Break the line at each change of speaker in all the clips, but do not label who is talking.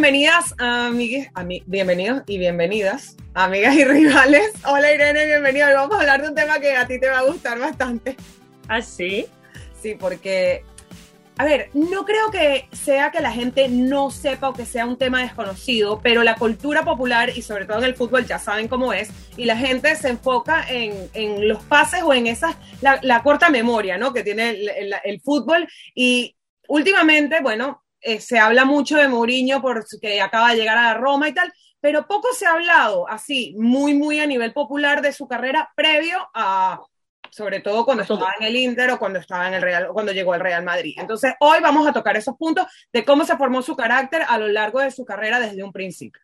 bienvenidas, amigues, ami- bienvenidos y bienvenidas, amigas y rivales. Hola Irene, bienvenida. Hoy vamos a hablar de un tema que a ti te va a gustar bastante.
¿Ah, sí?
Sí, porque, a ver, no creo que sea que la gente no sepa o que sea un tema desconocido, pero la cultura popular y sobre todo en el fútbol ya saben cómo es, y la gente se enfoca en, en los pases o en esas, la, la corta memoria, ¿no? Que tiene el, el- el fútbol. Y últimamente, bueno, eh, se habla mucho de Mourinho porque acaba de llegar a Roma y tal, pero poco se ha hablado así, muy, muy a nivel popular de su carrera previo a, sobre todo cuando estaba en el Inter o cuando estaba en el Real, o cuando llegó al Real Madrid. Entonces, hoy vamos a tocar esos puntos de cómo se formó su carácter a lo largo de su carrera desde un principio.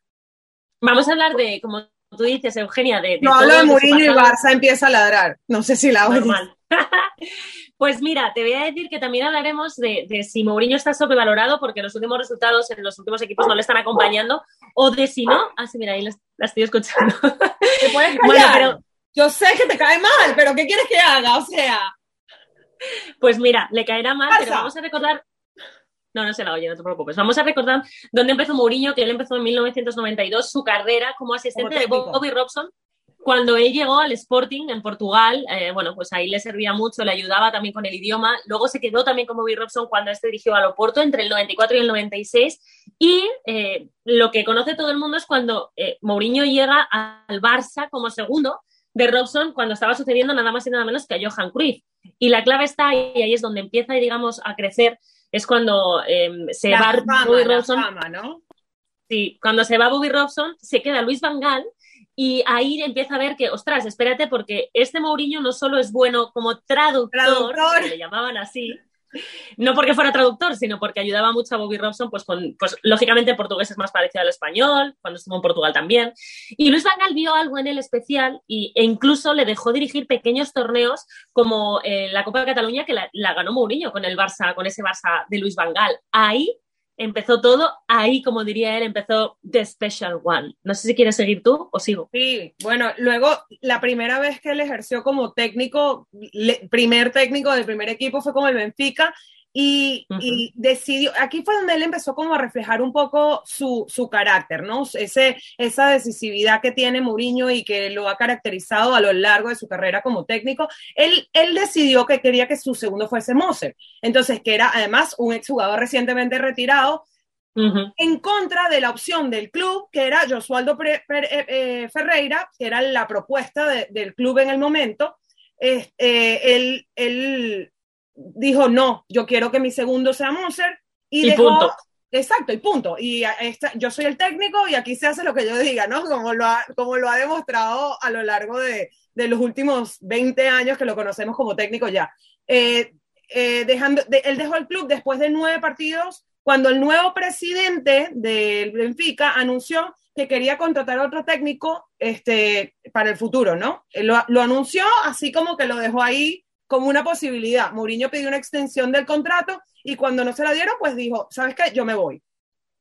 Vamos a hablar de, como tú dices, Eugenia, de... de
No hablo de Mourinho y Barça empieza a ladrar. No sé si la oyes.
Normal. pues mira, te voy a decir que también hablaremos de, de si Mourinho está sobrevalorado porque los últimos resultados en los últimos equipos no le están acompañando, o de si no... Ah, sí, mira, ahí la, la estoy escuchando.
¿Te puedes
bueno, pero
Yo sé que te cae mal, pero ¿qué quieres que haga? O sea,
Pues mira, le caerá mal, pero vamos a recordar. No, no se la oye, no te preocupes. Vamos a recordar dónde empezó Mourinho, que él empezó en 1992 su carrera como asistente
Como
de. Bobby Robson. Cuando él llegó al Sporting en Portugal, eh, bueno, pues ahí le servía mucho, le ayudaba también con el idioma. Luego se quedó también con Bobby Robson cuando este dirigió al Oporto entre el 94 y el 96. Y eh, lo que conoce todo el mundo es cuando eh, Mourinho llega al Barça como segundo de Robson cuando estaba sucediendo nada más y nada menos que a Johan Cruyff. Y la clave está, y ahí es donde empieza, digamos, a crecer, es cuando eh, se
la
va
fama,
Bobby Robson.
fama, ¿no?
Sí, cuando se va Bobby Robson, se queda Luis Van Gaal y ahí empieza a ver que, ostras, espérate, porque este Mourinho no solo es bueno como traductor,
Traductor.
que le llamaban así, no porque fuera traductor, sino porque ayudaba mucho a Bobby Robson, pues, con, pues lógicamente el portugués es más parecido al español, cuando estuvo en Portugal también. Y Luis Van Gaal vio algo en él especial y, e incluso le dejó dirigir pequeños torneos como eh, la Copa de Cataluña, que la, la ganó Mourinho con el Barça, con ese Barça de Luis Van Gaal. Ahí empezó todo, ahí, como diría él, empezó The Special One. No sé si quieres seguir tú o sigo.
Sí, bueno, luego la primera vez que él ejerció como técnico, primer técnico del primer equipo fue con el Benfica y, decidió, aquí fue donde él empezó como a reflejar un poco su, su carácter, ¿no? Ese, esa decisividad que tiene Mourinho y que lo ha caracterizado a lo largo de su carrera como técnico. Él, él decidió que quería que su segundo fuese Moser, entonces que era además un exjugador recientemente retirado, en contra de la opción del club, que era Josualdo eh, eh, Ferreira, que era la propuesta de- del club en el momento. Eh, eh, él, él dijo, no, yo quiero que mi segundo sea Moser. Y,
Y
dejó-
punto.
Exacto, y punto. Y esta- yo soy el técnico y aquí se hace lo que yo diga, ¿no? Como lo ha, como lo ha demostrado a lo largo de, de los últimos 20 años que lo conocemos como técnico ya. Eh, eh, dejando, de- él dejó el club después de nueve partidos, cuando el nuevo presidente del Benfica anunció que quería contratar a otro técnico este, para el futuro, ¿no? Lo anunció así como que lo dejó ahí como una posibilidad. Mourinho pidió una extensión del contrato y cuando no se la dieron, pues dijo, ¿sabes qué? Yo me voy.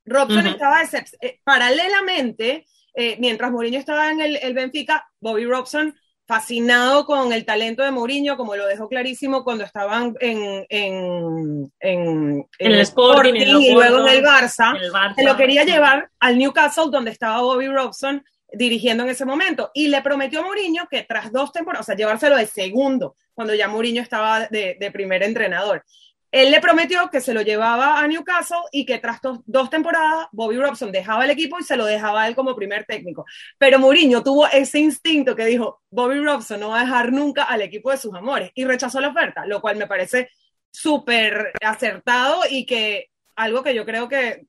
Robson estaba eh, paralelamente, eh, mientras Mourinho estaba en el, el Benfica, Bobby Robson fascinado con el talento de Mourinho, como lo dejó clarísimo cuando estaban en, en, en,
En el Sporting,
y luego en el Barça,
En el Barça.
se lo quería llevar al Newcastle, donde estaba Bobby Robson dirigiendo en ese momento. Y le prometió a Mourinho que tras dos temporadas, o sea, llevárselo de segundo, cuando ya Mourinho estaba de, primer entrenador. Él le prometió que se lo llevaba a Newcastle y que tras dos, dos temporadas Bobby Robson dejaba el equipo y se lo dejaba a él como primer técnico. Pero Mourinho tuvo ese instinto que dijo, Bobby Robson no va a dejar nunca al equipo de sus amores y rechazó la oferta, lo cual me parece súper acertado y que algo que yo creo que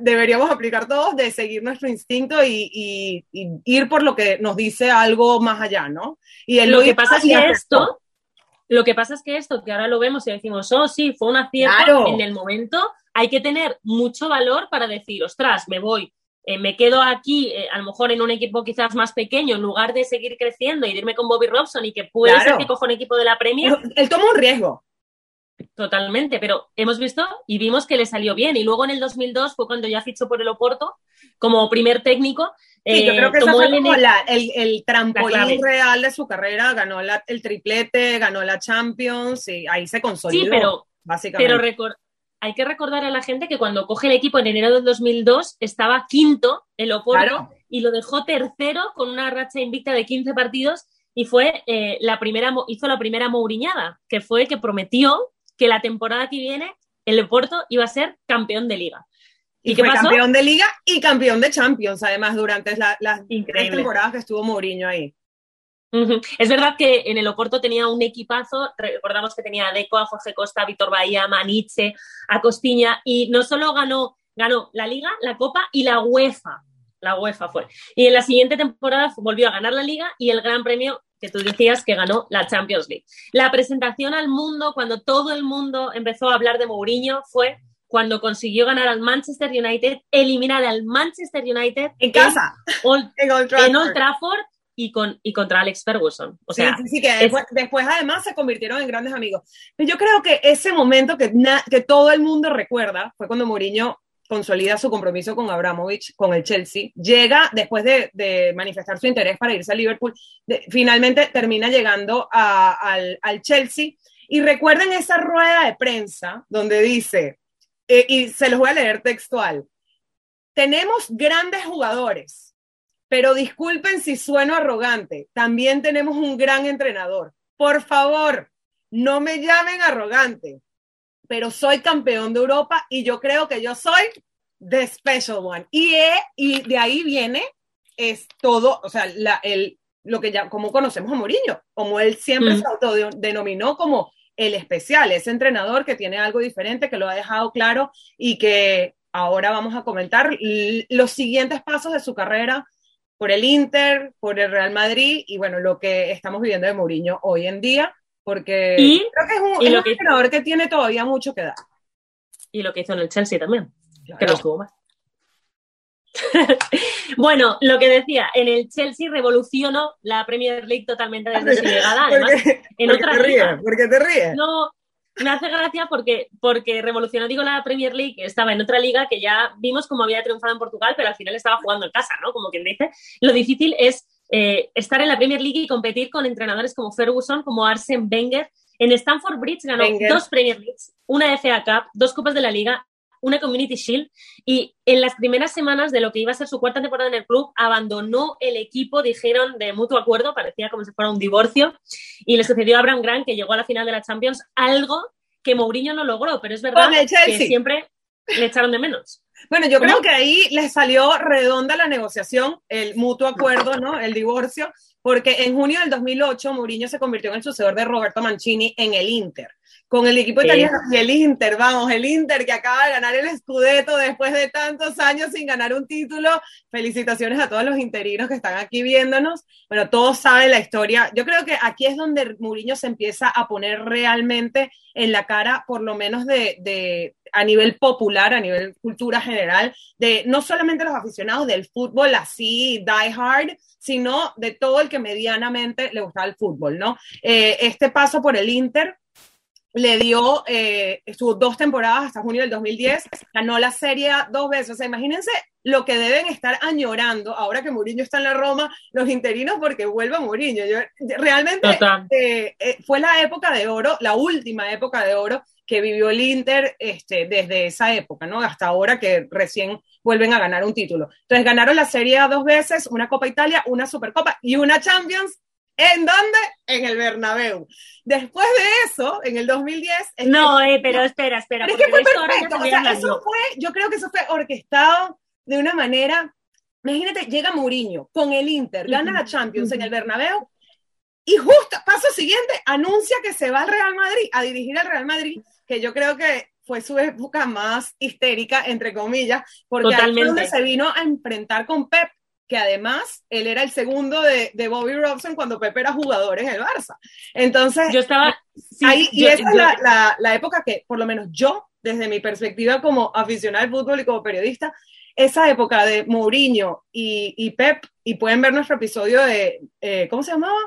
deberíamos aplicar todos de seguir nuestro instinto y, y- y ir por lo que nos dice algo más allá, ¿no? Y él
Lo que pasa es que
aceptó.
esto, lo que pasa es que esto, que ahora lo vemos y decimos, oh, sí, fue un acierto,
Claro.
en el momento hay que tener mucho valor para decir, ostras, me voy, eh, me quedo aquí, eh, a lo mejor en un equipo quizás más pequeño, en lugar de seguir creciendo y irme con Bobby Robson y que puede
Claro.
ser que coja un equipo de la Premier,
Él, tomó un riesgo.
Totalmente, pero hemos visto y vimos que le salió bien. Y luego en el 2002 fue cuando ya fichó por el Oporto como primer técnico.
Sí, yo
eh,
creo que fue
el
como
N-
la- el, el trampolín real de su carrera, ganó la- el triplete, ganó la Champions y ahí se consolidó,
Sí, pero
básicamente.
Pero, hay que recordar a la gente que cuando coge el equipo en enero del 2002 estaba quinto en Oporto y lo dejó tercero con una racha invicta de 15 partidos y fue eh, la primera, hizo la primera Mouriñada, que fue que prometió que la temporada que viene el Oporto iba a ser campeón de liga.
¿Y, qué fue campeón de liga y campeón de Champions, además, durante las tres temporadas que estuvo Mourinho ahí.
Es verdad que en el Oporto tenía un equipazo, recordamos que tenía a Deco, a Jorge Costa, a Víctor Bahía, a Maniche, a Costiña, y no solo ganó, ganó la Liga, la Copa y la UEFA. La UEFA fue. Y en la siguiente temporada volvió a ganar la Liga y el Gran Premio que tú decías que ganó la Champions League. La presentación al mundo, cuando todo el mundo empezó a hablar de Mourinho, fue cuando consiguió ganar al Manchester United, eliminar al Manchester United
en casa,
en Old Trafford, y, con, y contra Alex Ferguson. O sea,
sí, sí, que después, además se convirtieron en grandes amigos. Yo creo que ese momento que, que todo el mundo recuerda fue cuando Mourinho consolida su compromiso con Abramovich, con el Chelsea, llega después de, manifestar su interés para irse a Liverpool, finalmente termina llegando al, Chelsea. Y recuerden esa rueda de prensa donde dice, eh, y se los voy a leer textual, tenemos grandes jugadores, pero disculpen si sueno arrogante, también tenemos un gran entrenador. Por favor, no me llamen arrogante, pero soy campeón de Europa y yo creo que yo soy the special one. Y, y de ahí viene es todo, o sea, la, el, lo que ya, como conocemos a Mourinho, como él siempre mm. se autodenominó como el especial, ese entrenador que tiene algo diferente, que lo ha dejado claro y que ahora vamos a comentar los siguientes pasos de su carrera por el Inter, por el Real Madrid y bueno, lo que estamos viviendo de Mourinho hoy en día, porque creo que es un, entrenador que tiene todavía mucho que dar.
Y lo que hizo en el Chelsea también, que no estuvo mal. bueno, lo que decía, en el Chelsea revolucionó la Premier League totalmente desde su llegada. Además, en
otra te ríes? ¿Por qué te ríes?
No, me hace gracia porque, porque revolucionó, digo, la Premier League, estaba en otra liga que ya vimos cómo había triunfado en Portugal, pero al final estaba jugando en casa, ¿no? Como quien dice. Lo difícil es eh, estar en la Premier League y competir con entrenadores como Ferguson, como Arsene Wenger. En Stanford Bridge ganó dos Premier Leagues, una FA Cup, dos Copas de la Liga una Community Shield y en las primeras semanas de lo que iba a ser su cuarta temporada en el club abandonó el equipo, dijeron de mutuo acuerdo, parecía como si fuera un divorcio y le sucedió a Abraham Grant que llegó a la final de la Champions, algo que Mourinho no logró, pero es verdad que siempre le echaron de menos.
Bueno, yo creo que ahí le salió redonda la negociación, el mutuo acuerdo, ¿no? El divorcio, porque en junio del 2008 Mourinho se convirtió en el sucesor de Roberto Mancini en el Inter con el equipo italiano y el Inter, vamos, el Inter que acaba de ganar el Scudetto después de tantos años sin ganar un título. Felicitaciones a todos los interinos que están aquí viéndonos. Bueno, todos saben la historia. Yo creo que aquí es donde Mourinho se empieza a poner realmente en la cara, por lo menos de, de a nivel popular, a nivel cultura general, de no solamente los aficionados del fútbol así, die hard, sino de todo el que medianamente le gusta el fútbol, ¿no? Eh, este paso por el Inter le dio, eh, estuvo dos temporadas hasta junio del 2010, ganó la serie dos veces. O sea, imagínense lo que deben estar añorando ahora que Mourinho está en la Roma, los interinos, porque vuelve Mourinho. Yo, realmente eh, eh, fue la época de oro, la última época de oro que vivió el Inter este, desde esa época, ¿no? Hasta ahora que recién vuelven a ganar un título. Entonces ganaron la Serie A dos veces, una Copa Italia, una Supercopa y una Champions ¿En dónde? En el Bernabéu. Después de eso, en el 2010...
No, eh, pero espera, espera.
es que fue perfecto. O sea, eso fue, yo creo que eso fue orquestado de una manera... Imagínate, llega Mourinho con el Inter, gana la Champions en el Bernabéu y justo, paso siguiente, anuncia que se va al Real Madrid, a dirigir al Real Madrid, que yo creo que fue su época más histérica, entre comillas, porque Totalmente. se vino a enfrentar con Pep que además él era el segundo de, de, Bobby Robson cuando Pepe era jugador en el Barça. Entonces,
yo estaba
ahí, y esa es la, la, la, época que, por lo menos yo, desde mi perspectiva como aficionado al fútbol y como periodista, esa época de Mourinho y, y Pep, y pueden ver nuestro episodio de, eh, ¿cómo se llamaba?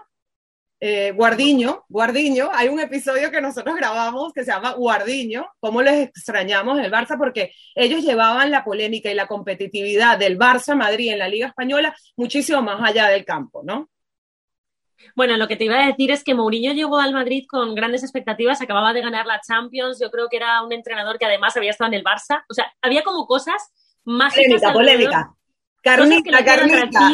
Eh, Guardiño, Guardiño, hay un episodio que nosotros grabamos que se llama Guardiño, cómo les extrañamos el Barça, porque ellos llevaban la polémica y la competitividad del Barça Madrid en la Liga Española muchísimo más allá del campo, ¿no?
Bueno, lo que te iba a decir es que Mourinho llegó al Madrid con grandes expectativas, acababa de ganar la Champions, yo creo que era un entrenador que además había estado en el Barça, o sea, había como cosas mágicas.
Polémica, polémica. Carnita, carnita.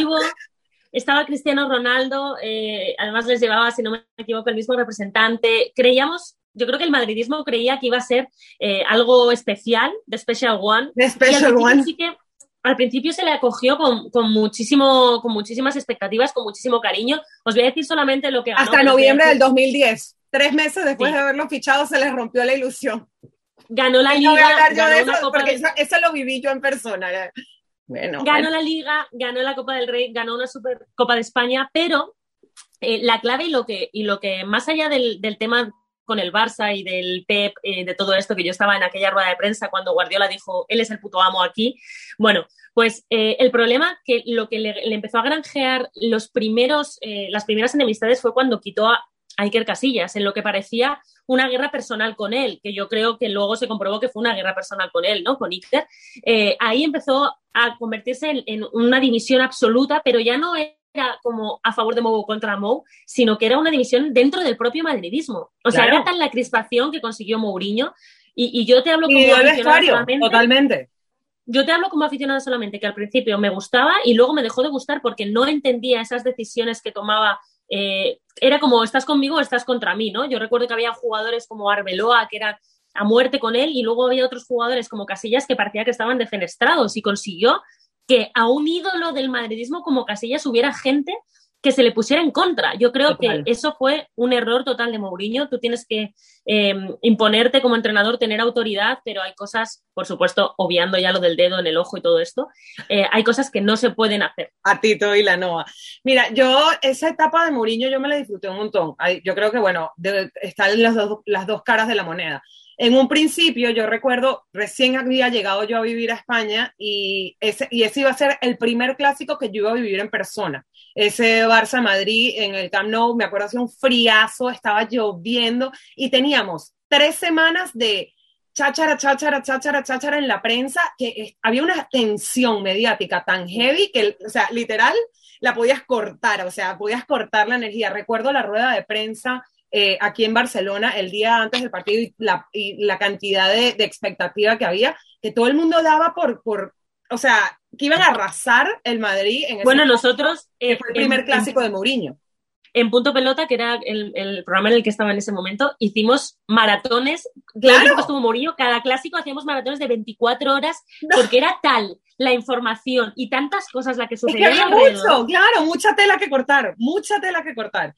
Estaba Cristiano Ronaldo, eh, además les llevaba, si no me equivoco, el mismo representante. Creíamos, yo creo que el madridismo creía que iba a ser eh, algo especial, de Special One.
De Special One.
Sí que al principio se le acogió con, muchísimo, con muchísimas expectativas, con muchísimo cariño. Os voy a decir solamente lo que
Hasta noviembre del 2010. Tres meses después de haberlo fichado se les rompió la ilusión.
Ganó la liga.
porque eso, lo viví yo en persona.
Bueno, ganó la liga, ganó la Copa del Rey, ganó una Supercopa de España, pero eh, la clave y lo que, y lo que más allá del, del tema con el Barça y del Pep, eh, de todo esto, que yo estaba en aquella rueda de prensa cuando Guardiola dijo, él es el puto amo aquí. Bueno, pues eh, el problema que lo que le, empezó a granjear los primeros, eh, las primeras enemistades fue cuando quitó a Iker Casillas, en lo que parecía una guerra personal con él, que yo creo que luego se comprobó que fue una guerra personal con él, ¿no? Con Iker. ahí empezó a convertirse en, en una división absoluta, pero ya no es como a favor de Mou contra Mou, sino que era una división dentro del propio madridismo. O sea, era tan la crispación que consiguió Mourinho. Y, yo te hablo como
aficionada solamente. Totalmente.
Yo te hablo como aficionada solamente, que al principio me gustaba y luego me dejó de gustar porque no entendía esas decisiones que tomaba. Eh, era como, estás conmigo o estás contra mí, ¿no? Yo recuerdo que había jugadores como Arbeloa que eran a muerte con él y luego había otros jugadores como Casillas que parecía que estaban defenestrados y consiguió que a un ídolo del madridismo como Casillas hubiera gente que se le pusiera en contra. Yo creo que eso fue un error total de Mourinho. Tú tienes que em, imponerte como entrenador, tener autoridad, pero hay cosas, por supuesto, obviando ya lo del dedo en el ojo y todo esto, eh, hay cosas que no se pueden hacer.
A Tito y la Noa. Mira, yo esa etapa de Mourinho yo me la disfruté un montón. Yo creo que, bueno, están las dos, las dos caras de la moneda. En un principio, yo recuerdo, recién había llegado yo a vivir a España y ese, y ese iba a ser el primer clásico que yo iba a vivir en persona. Ese Barça-Madrid en el Camp Nou, me acuerdo, hacía un friazo, estaba lloviendo y teníamos tres semanas de cháchara, cháchara, cháchara, cháchara en la prensa, que había una tensión mediática tan heavy que, o sea, literal, la podías cortar, o sea, podías cortar la energía. Recuerdo la rueda de prensa eh, aquí en Barcelona el día antes del partido y la, y la cantidad de, de, expectativa que había, que todo el mundo daba por, por, o sea, que iban a arrasar el Madrid en ese
Bueno, nosotros...
Eh, fue el primer clásico de Mourinho
en Punto Pelota, que era el, el, programa en el que estaba en ese momento, hicimos maratones.
Claro.
estuvo Mourinho, cada clásico hacíamos maratones de 24 horas, porque era tal la información y tantas cosas la que sucedía.
Es que mucho, claro, mucha tela que cortar, mucha tela que cortar.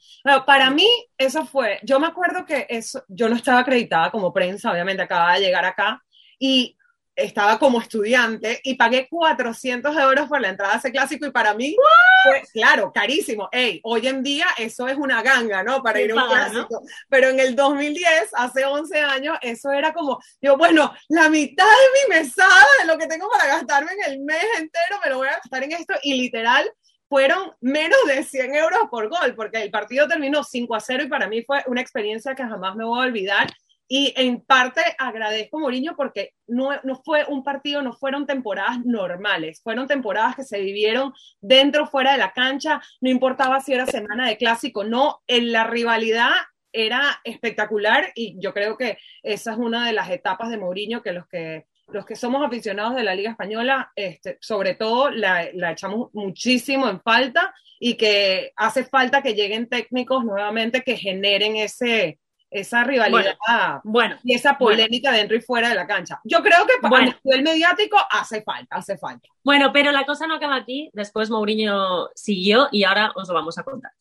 para mí, eso fue, yo me acuerdo que eso, yo no estaba acreditada como prensa, obviamente acababa de llegar acá, y estaba como estudiante y pagué 400 euros por la entrada a ese clásico y para mí fue, claro, carísimo. Ey, hoy en día eso es una ganga, ¿no? Para ir a un clásico. Pero en el 2010, hace 11 años, eso era como, yo, bueno, la mitad de mi mesada de lo que tengo para gastarme en el mes entero, me lo voy a gastar en esto y literal fueron menos de 100 euros por gol, porque el partido terminó 5 a 0 y para mí fue una experiencia que jamás me voy a olvidar y en parte agradezco a Mourinho porque no, no, fue un partido, no fueron temporadas normales, fueron temporadas que se vivieron dentro, fuera de la cancha, no importaba si era semana de clásico, no, en la rivalidad era espectacular y yo creo que esa es una de las etapas de Mourinho que los que, los que somos aficionados de la Liga Española, este, sobre todo la, la echamos muchísimo en falta y que hace falta que lleguen técnicos nuevamente que generen ese, esa rivalidad
bueno,
y esa polémica dentro y fuera de la cancha. Yo creo que para el el mediático hace falta, hace falta.
Bueno, pero la cosa no acaba aquí. Después Mourinho siguió y ahora os lo vamos a contar.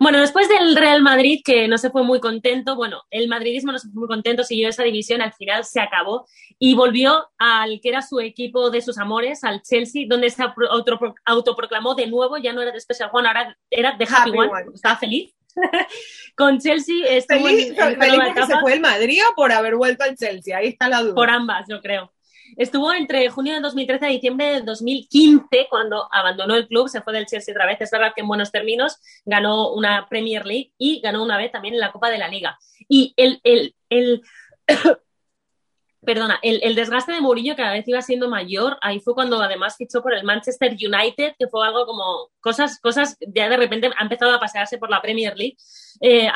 Bueno, después del Real Madrid, que no se fue muy contento, bueno, el madridismo no se fue muy contento, siguió esa división, al final se acabó y volvió al que era su equipo de sus amores, al Chelsea, donde se autoproclamó de nuevo, ya no era de Special One, ahora era de Happy, One, estaba feliz. con Chelsea estuvo
feliz, porque se fue el Madrid o por haber vuelto al Chelsea, ahí está la duda.
Por ambas, yo creo. Estuvo entre junio de 2013 y diciembre de 2015 cuando abandonó el club, se fue del Chelsea otra vez. Es verdad que en buenos términos ganó una Premier League y ganó una vez también en la Copa de la Liga. Y el, el, el perdona, el, desgaste de Mourinho cada vez iba siendo mayor. Ahí fue cuando además fichó por el Manchester United, que fue algo como cosas, cosas, ya de repente ha empezado a pasearse por la Premier League. Eh,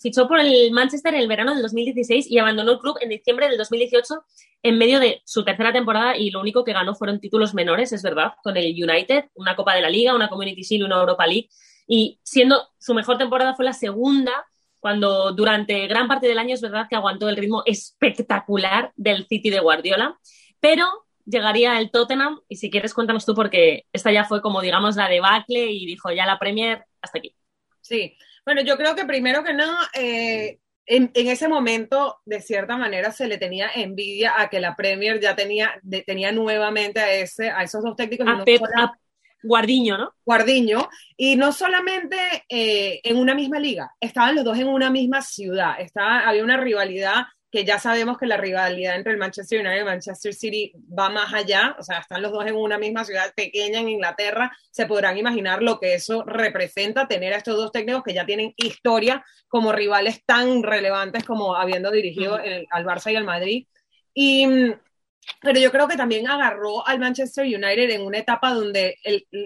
fichó por el Manchester en el verano del 2016 y abandonó el club en diciembre del 2018 en medio de su tercera temporada y lo único que ganó fueron títulos menores, es verdad, con el United, una Copa de la Liga, una Community Shield, una Europa League. Y siendo su mejor temporada fue la segunda cuando durante gran parte del año es verdad que aguantó el ritmo espectacular del City de Guardiola, pero llegaría el Tottenham y si quieres cuéntanos tú porque esta ya fue como digamos la debacle y dijo ya la Premier hasta aquí.
Sí, bueno, yo creo que primero que nada, eh, en, ese momento, de cierta manera, se le tenía envidia a que la Premier ya tenía, tenía nuevamente a, ese, a esos dos técnicos.
Guardiño, ¿no?
Guardiño, y no solamente eh, en una misma liga, estaban los dos en una misma ciudad, estaba, había una rivalidad que ya sabemos que la rivalidad entre el Manchester United y el Manchester City va más allá, o sea, están los dos en una misma ciudad pequeña en Inglaterra, se podrán imaginar lo que eso representa tener a estos dos técnicos que ya tienen historia como rivales tan relevantes como habiendo dirigido al Barça y al Madrid. Y mm, pero yo creo que también agarró al Manchester United en una etapa donde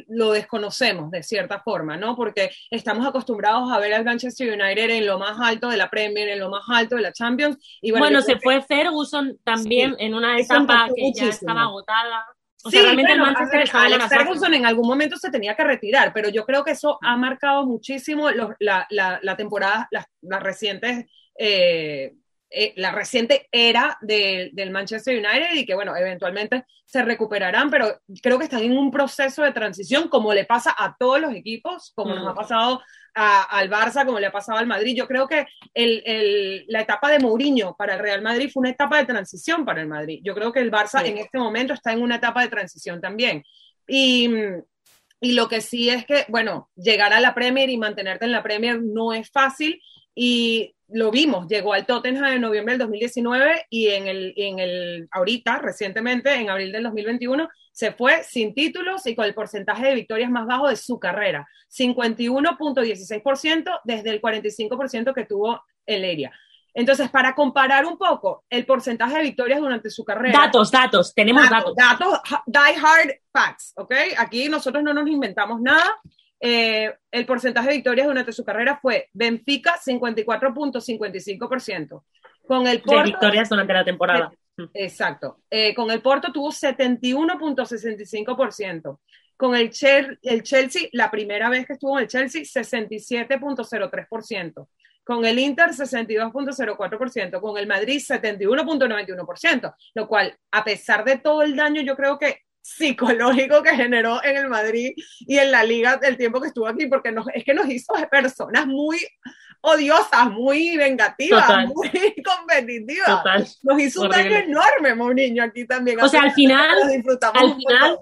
lo desconocemos de cierta forma, ¿no? Porque estamos acostumbrados a ver al Manchester United en lo más alto de la Premier, en lo más alto de la Champions.
Y bueno, se fue Ferguson también en una etapa que ya estaba agotada.
O sea, realmente el Manchester Alex Ferguson en algún momento se tenía que retirar, pero yo creo que eso ha marcado muchísimo la, la, la, temporada, las, recientes eh, eh, la reciente era del Manchester United y que, bueno, eventualmente se recuperarán, pero creo que están en un proceso de transición, como le pasa a todos los equipos, como nos ha mm. pasado al Barça, como le ha pasado al Madrid. Yo creo que la etapa de Mourinho para el Real Madrid fue una etapa de transición para el Madrid. Yo creo que el Barça en este momento está en una etapa de transición también. Y, y lo que sí es que, bueno, llegar a la Premier y mantenerte en la Premier no es fácil y lo vimos, llegó al Tottenham en noviembre del 2019 y en el, en el, ahorita, recientemente, en abril del 2021, se fue sin títulos y con el porcentaje de victorias más bajo de su carrera, 51.16% desde el 45% que tuvo el Leria. Entonces, para comparar un poco el porcentaje de victorias durante su carrera.
Datos, datos, tenemos datos.
Datos, die hard facts, ¿ok? Aquí nosotros no nos inventamos nada. Eh, el porcentaje de victorias durante su carrera fue Benfica 54.55%. Con el
Porto, de victorias durante la temporada.
Exacto. Eh, con el Porto tuvo 71.65%. Con el, el Chelsea, la primera vez que estuvo en el Chelsea, 67.03%. Con el Inter, 62.04%. Con el Madrid, 71.91%. Lo cual, a pesar de todo el daño, yo creo que psicológico que generó en el Madrid y en la liga el tiempo que estuvo aquí, porque nos, es que nos hizo personas muy odiosas, muy vengativas, muy competitivas. Nos hizo un daño enorme, Mourinho, aquí también.
O sea, al final, al final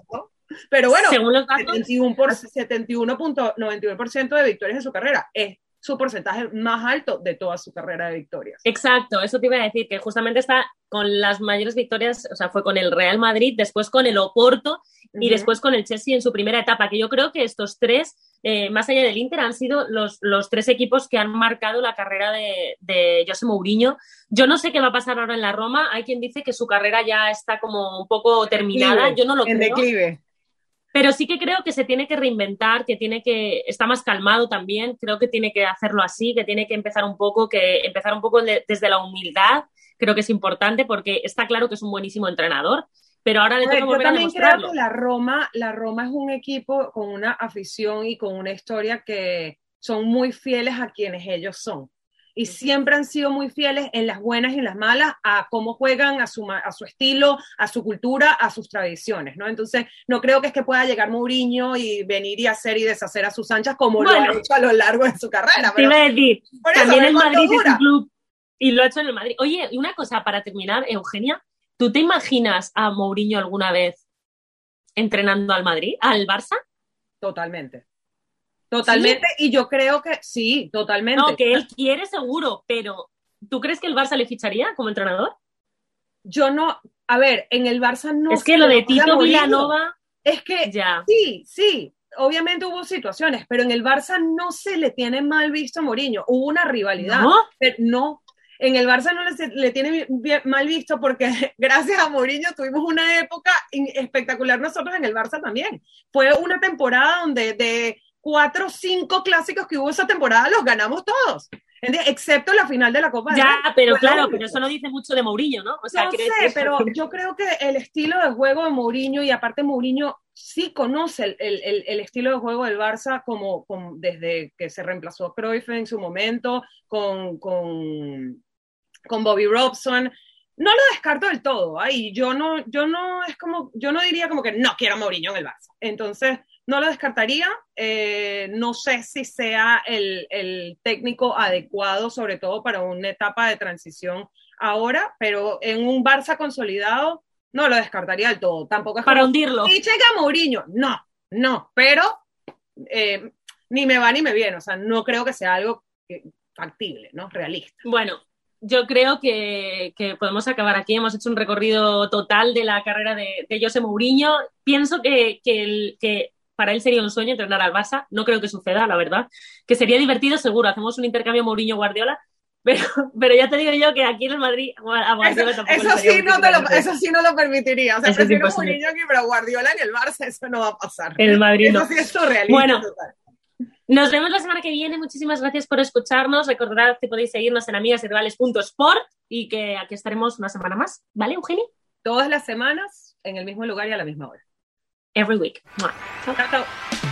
Pero bueno, 71.91% de victorias en su carrera. Es su porcentaje más alto de toda su carrera de victorias.
Exacto, eso te iba a decir, que justamente está con las mayores victorias, o sea, fue con el Real Madrid, después con el Oporto y después con el Chelsea en su primera etapa, que yo creo que estos tres, eh, más allá del Inter, han sido los, los, tres equipos que han marcado la carrera de, de José Mourinho. Yo no sé qué va a pasar ahora en la Roma, hay quien dice que su carrera ya está como un poco terminada, yo no lo
en
creo.
Declive.
Pero sí que creo que se tiene que reinventar, que tiene que, está más calmado también, creo que tiene que hacerlo así, que tiene que empezar un poco, que empezar un poco desde la humildad, creo que es importante porque está claro que es un buenísimo entrenador, pero ahora le tengo que volver a demostrarlo.
Creo que la Roma, la Roma es un equipo con una afición y con una historia que son muy fieles a quienes ellos son y siempre han sido muy fieles en las buenas y en las malas a cómo juegan, a su, a su estilo, a su cultura, a sus tradiciones, ¿no? Entonces, no creo que es que pueda llegar Mourinho y venir y hacer y deshacer a sus anchas como lo ha hecho a lo largo de su carrera.
Pero, decir, también el Madrid es un club y lo ha hecho en el Madrid. Oye, y una cosa para terminar, Eugenia, ¿tú te imaginas a Mourinho alguna vez entrenando al Madrid, al Barça?
Totalmente. Totalmente, y yo creo que sí, totalmente.
No, que él quiere seguro, pero ¿tú crees que el Barça le ficharía como entrenador?
Yo no, a ver, en el Barça no.
Es que lo de Tito Villanova.
Es que ya. sí, sí, obviamente hubo situaciones, pero en el Barça no se le tiene mal visto a Mourinho. Hubo una rivalidad, ¿No? pero no. en el Barça no le, le tiene mal visto porque gracias a Mourinho tuvimos una época espectacular nosotros en el Barça también. Fue una temporada donde de cuatro o cinco clásicos que hubo esa temporada los ganamos todos excepto la final de la Copa
Ya, pero claro, pero eso no dice mucho de Mourinho, ¿no?
O sea, no sé, pero yo creo que el estilo de juego de Mourinho, y aparte Mourinho sí conoce el, estilo de juego del Barça como, desde que se reemplazó a Cruyff en su momento, con, con, con Bobby Robson, no lo descarto del todo, ahí yo no, yo no, es como, yo no diría como que no quiero a Mourinho en el Barça. Entonces, no lo descartaría. Eh, no sé si sea el, el, técnico adecuado, sobre todo para una etapa de transición ahora, pero en un Barça consolidado no lo descartaría del todo. Tampoco es
para hundirlo.
Y llega Mourinho. No, no, pero eh, ni me va ni me viene. O sea, no creo que sea algo factible, ¿no? Realista.
Bueno, yo creo que, que, podemos acabar aquí. Hemos hecho un recorrido total de la carrera de, de José Mourinho. Pienso que, que, el, que para él sería un sueño entrenar al Barça. No creo que suceda, la verdad. Que sería divertido, seguro. Hacemos un intercambio Mourinho-Guardiola. Pero, pero ya te digo yo que aquí en el Madrid a Guardiola
eso, tampoco eso sí, no te lo, eso sí no lo permitiría. O sea, eso prefiero Mourinho aquí, pero Guardiola en el Barça eso no va a pasar.
En el Madrid
eso
no.
sí es surrealista.
Bueno, nos vemos la semana que viene. Muchísimas gracias por escucharnos. Recordad que podéis seguirnos en amigasyrivales.sport y que aquí estaremos una semana más. ¿Vale, Eugeni?
Todas las semanas en el mismo lugar y a la misma hora.
Every week.
Ciao. ciao.